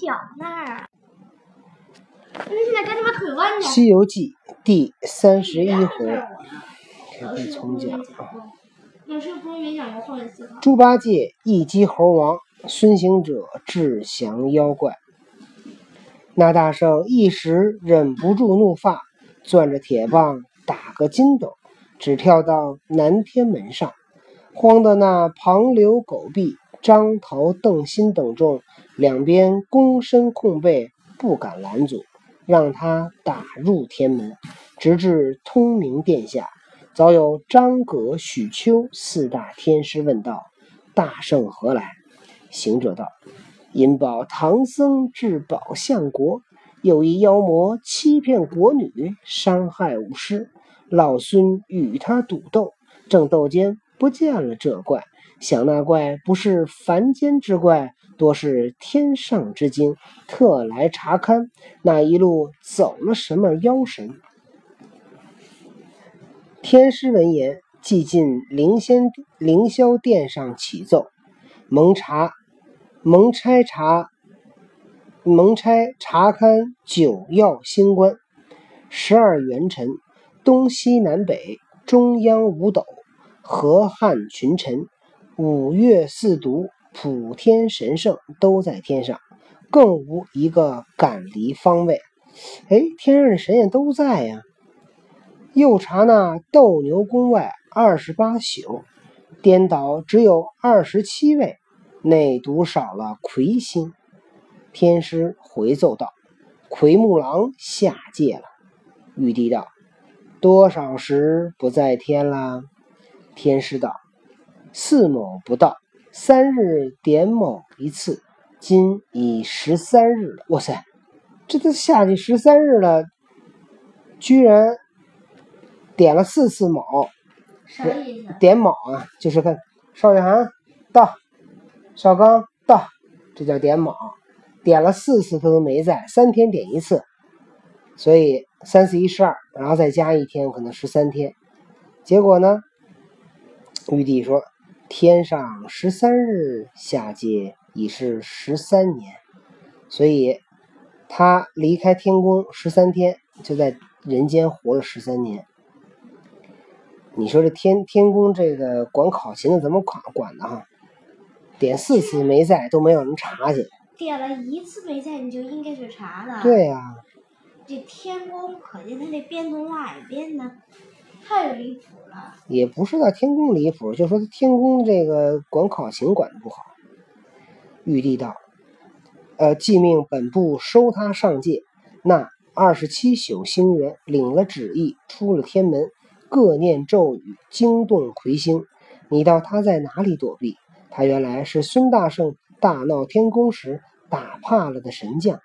脚那儿。那现在赶紧把腿弯《着。西游记》第三十一回。猪八戒一击猴王，孙行者智降妖怪。那大圣一时忍不住怒发，攥着铁棒打个筋斗，只跳到南天门上，慌得那旁流、狗臂、张桃、邓辛等众两边躬身控背，不敢拦阻，让他打入天门，直至通明殿下。早有张葛、许丘四大天师问道：“大圣何来？”行者道：“因保唐僧至宝象国，有一妖魔欺骗国女，伤害武师。老孙与他赌斗，正斗间不见了这怪。想那怪不是凡间之怪，多是天上之精，特来查勘那一路走了什么妖神。”天师闻言，即进凌仙凌霄殿上启奏，蒙查蒙差查蒙差查勘九曜星官，十二元辰，东西南北，中央五斗，河汉群臣，五岳四渎，普天神圣都在天上，更无一个敢离方位。哎，天上的神仙都在呀。又查那斗牛宫外二十八宿，颠倒只有二十七位，内独少了魁星。天师回奏道：“奎木狼下界了。”玉帝道：“多少时不在天了？”天师道：“四卯不到，三日点卯一次，今已十三日了。哇塞，这都下去十三日了，居然！”点了四次卯，啥意思？点卯啊，就是看邵雨涵到，邵刚到，这叫点卯。点了四次他都没在，三天点一次，所以三四一十二，然后再加一天，可能十三天。结果呢，玉帝说天上十三日下界已是十三年，所以他离开天宫十三天，就在人间活了十三年。你说这天天宫这个管考勤的怎么管管的哈？点四次没在都没有人查去。点了一次没在，你就应该去查了。对呀、这天宫可见他这变动外变的太离谱了。也不是在天宫离谱，就说天宫这个管考勤管的不好。玉帝道：“呃，既命本部收他上界，那二十七宿星元领了旨意，出了天门。”各念咒语，惊动魁星。你道他在哪里躲避？他原来是孙大圣大闹天宫时打怕了的神将，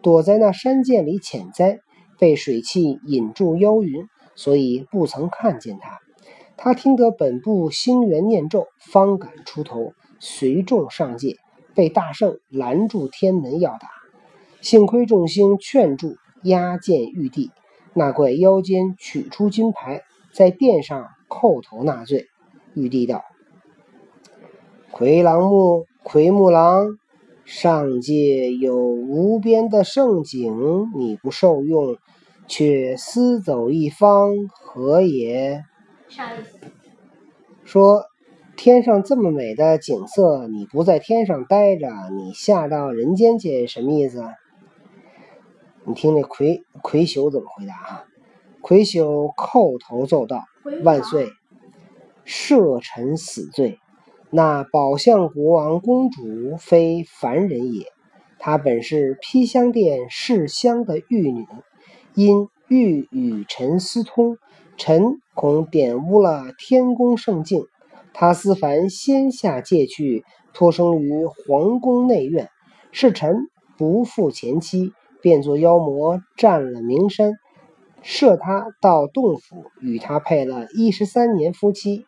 躲在那山涧里潜灾，被水汽引住妖云，所以不曾看见他。他听得本部星元念咒，方敢出头，随众上界，被大圣拦住天门要打。幸亏众星劝住，押见玉帝。那怪腰间取出金牌。在殿上叩头纳罪，玉帝道：“奎狼木、奎木狼，上界有无边的盛景，你不受用，却私走一方，何也？”啥意思？说天上这么美的景色，你不在天上待着，你下到人间去，什么意思？你听这魁魁朽怎么回答啊？魁朽叩头奏道：“万岁！赦臣死罪。那宝象国王公主非凡人也，她本是披香殿侍香的玉女，因欲与臣私通，臣恐玷污了天宫圣境，他思凡先下界去，托生于皇宫内院。是臣不负前妻，变作妖魔，占了名山。”设他到洞府，与他配了一十三年夫妻，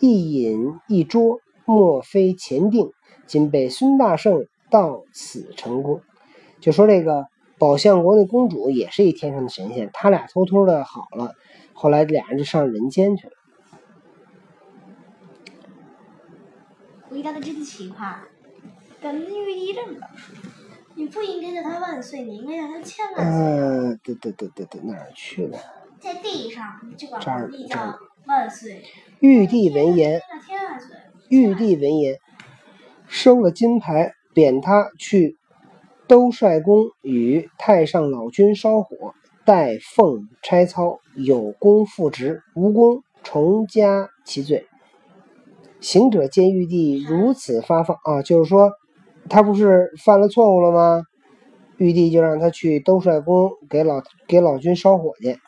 一饮一桌，莫非前定。今被孙大圣到此成功。就说这个宝象国那公主也是一天上的神仙，他俩偷偷的好了，后来俩人就上人间去了。回答的真奇葩，跟玉帝这么你不应该叫他万岁，你应该叫他千万岁。嗯，对对对对对，哪儿去了？在地上，就管这儿皇帝叫万岁。玉帝闻言，天万岁。玉帝闻言，收了金牌，贬他去兜率宫与太上老君烧火，待奉差操，有功复职，无功重加其罪。行者见玉帝如此发放啊，就是说他不是犯了错误了吗？玉帝就让他去兜率宫给老给老君烧火去，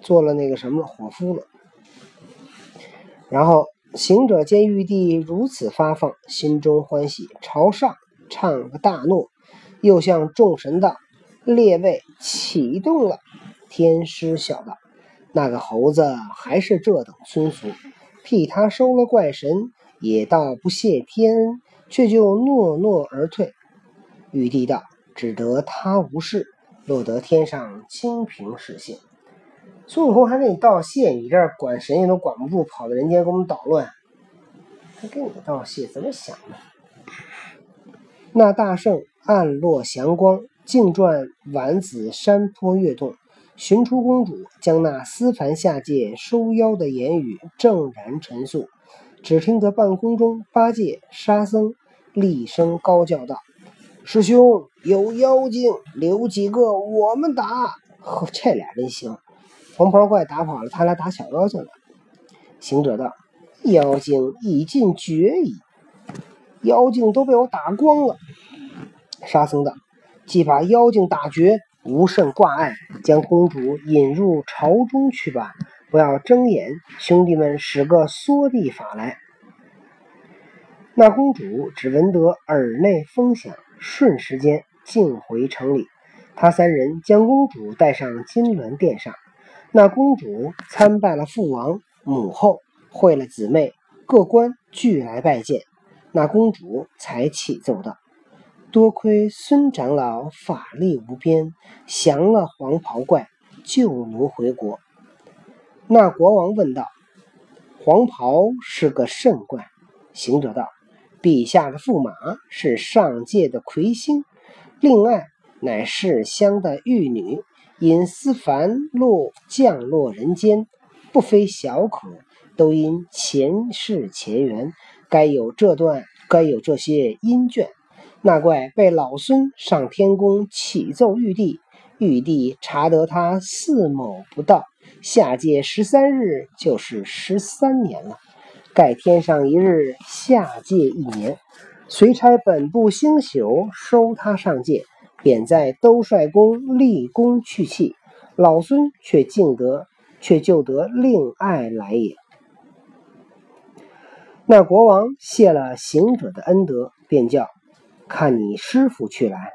做了那个什么了，伙夫了。然后行者见玉帝如此发放，心中欢喜，朝上唱个大诺，又向众神道：“列位启动了。”天师笑道：“那个猴子还是这等村俗，替他收了怪神，也倒不谢天恩，却就诺诺而退。”玉帝道：“只得他无事，落得天上清平是幸。”孙悟空还给你道谢，你这管神仙都管不住，跑到人间给我们捣乱，还给你道谢，怎么想的？那大圣暗落祥光，径转丸子山坡跃动，寻出公主，将那思凡下界收妖的言语正然陈述。只听得半空中八戒、沙僧厉声高叫道：“师兄，有妖精，留几个我们打！”呵，这俩真行。黄袍怪打跑了，他俩打小妖精了。行者道：“妖精已尽绝矣，妖精都被我打光了。”沙僧道：“既把妖精打绝，无甚挂碍，将公主引入朝中去吧。不要睁眼，兄弟们使个缩地法来。”那公主只闻得耳内风响，瞬时间进回城里。他三人将公主带上金銮殿上。那公主参拜了父王母后，会了姊妹，各官俱来拜见。那公主才启奏道：“多亏孙长老法力无边，降了黄袍怪，救奴回国。”那国王问道：“黄袍是个甚怪？”行者道：“陛下的驸马是上界的魁星，另外乃是乡的玉女。”因思凡落降落人间，不非小可，都因前世前缘，该有这段，该有这些因卷。那怪被老孙上天宫启奏玉帝，玉帝查得他四某不到，下界十三日就是十三年了。盖天上一日，下界一年，随差本部星宿收他上界。贬在兜率宫立功去气，老孙却竟得，却就得令爱来也。那国王谢了行者的恩德，便叫看你师傅去来。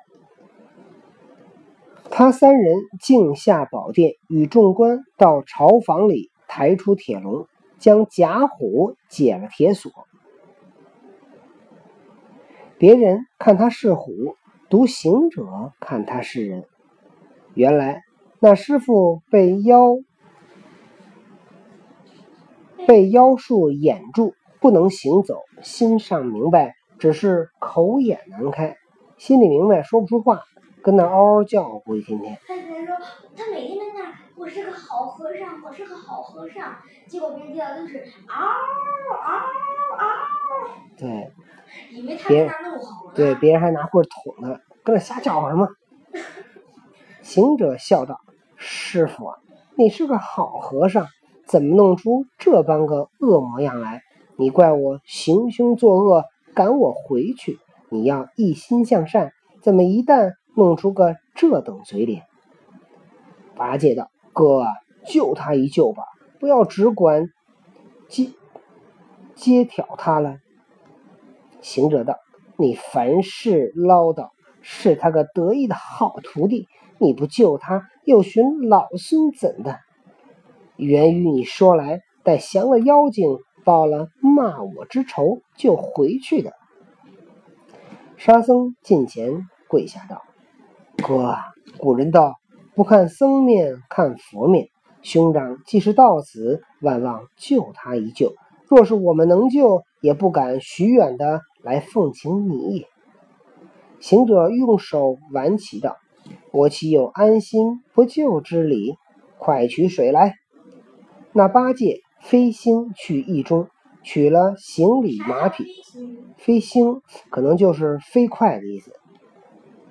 他三人径下宝殿，与众官到朝房里抬出铁笼，将贾虎解了铁锁。别人看他是虎。独行者看他是人，原来那师傅被妖被妖术掩住，不能行走。心上明白，只是口眼难开。心里明白，说不出话，跟那嗷嗷叫，估计天天。他才说，他每天在那儿，我是个好和尚，我是个好和尚。结果别人听到都是嗷嗷嗷。对。以为他在那怒吼呢。对，别人还拿棍捅他，跟那瞎叫什么？行者笑道：“师傅，啊你是个好和尚，怎么弄出这般个恶模样来？你怪我行凶作恶，赶我回去。你要一心向善，怎么一旦弄出个这等嘴脸？”八戒道：“哥，救他一救吧，不要只管接接挑他了。”行者道：“你凡事唠叨，是他个得意的好徒弟。你不救他，又寻老孙怎的？源于你说来，待降了妖精，报了骂我之仇，就回去的。”沙僧近前跪下道：“哥，古人道，不看僧面看佛面。兄长既是到此，万望救他一救。若是我们能救，也不敢许远的。”来奉请你。行者用手挽起道：“我岂有安心不救之理？快取水来。”那八戒飞星去驿中取了行李马匹，飞星可能就是飞快的意思。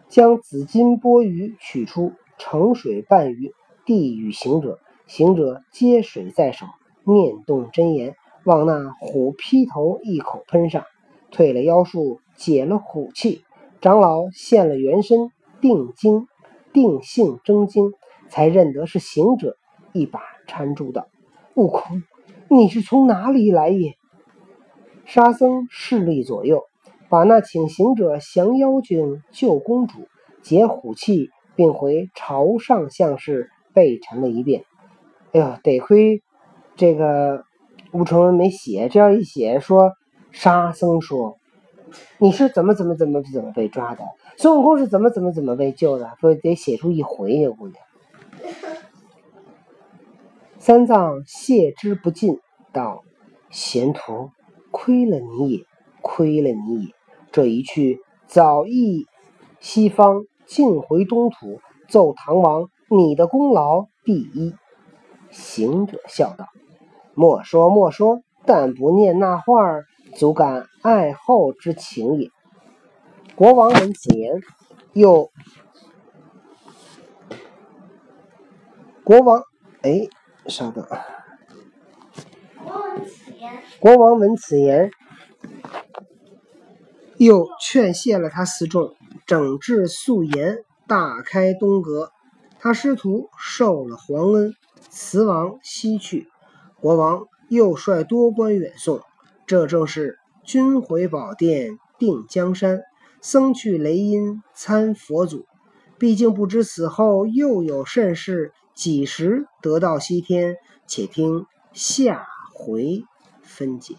将紫金钵盂取出，盛水半盂，递与行者。行者接水在手，念动真言，往那虎劈头一口喷上，退了妖术，解了虎气。长老现了原身，定睛定性真经，才认得是行者，一把搀住道：“悟空，你是从哪里来也？”沙僧势力左右。把那请行者降妖精、救公主、解虎气，并回朝上相事背陈了一遍。哎呦，得亏这个吴承恩没写，这样一写，说沙僧说你是怎么怎么怎么怎么被抓的，孙悟空是怎么怎么怎么被救的，说得写出一回呀，估计。三藏谢之不尽，道：“贤徒，亏了你也，亏了你也。”这一去，早诣西方，尽回东土，奏唐王，你的功劳第一。行者笑道：“莫说莫说，但不念那话儿，足感爱后之情也。”国王闻此言，又国王哎，稍等，国王闻此言，又劝谢了他四众，整治素颜，大开东阁。他师徒受了皇恩，辞王西去。国王又率多官远送。这正是君回宝殿定江山，僧去雷音参佛祖。毕竟不知死后又有甚事，几时得到西天？且听下回分解。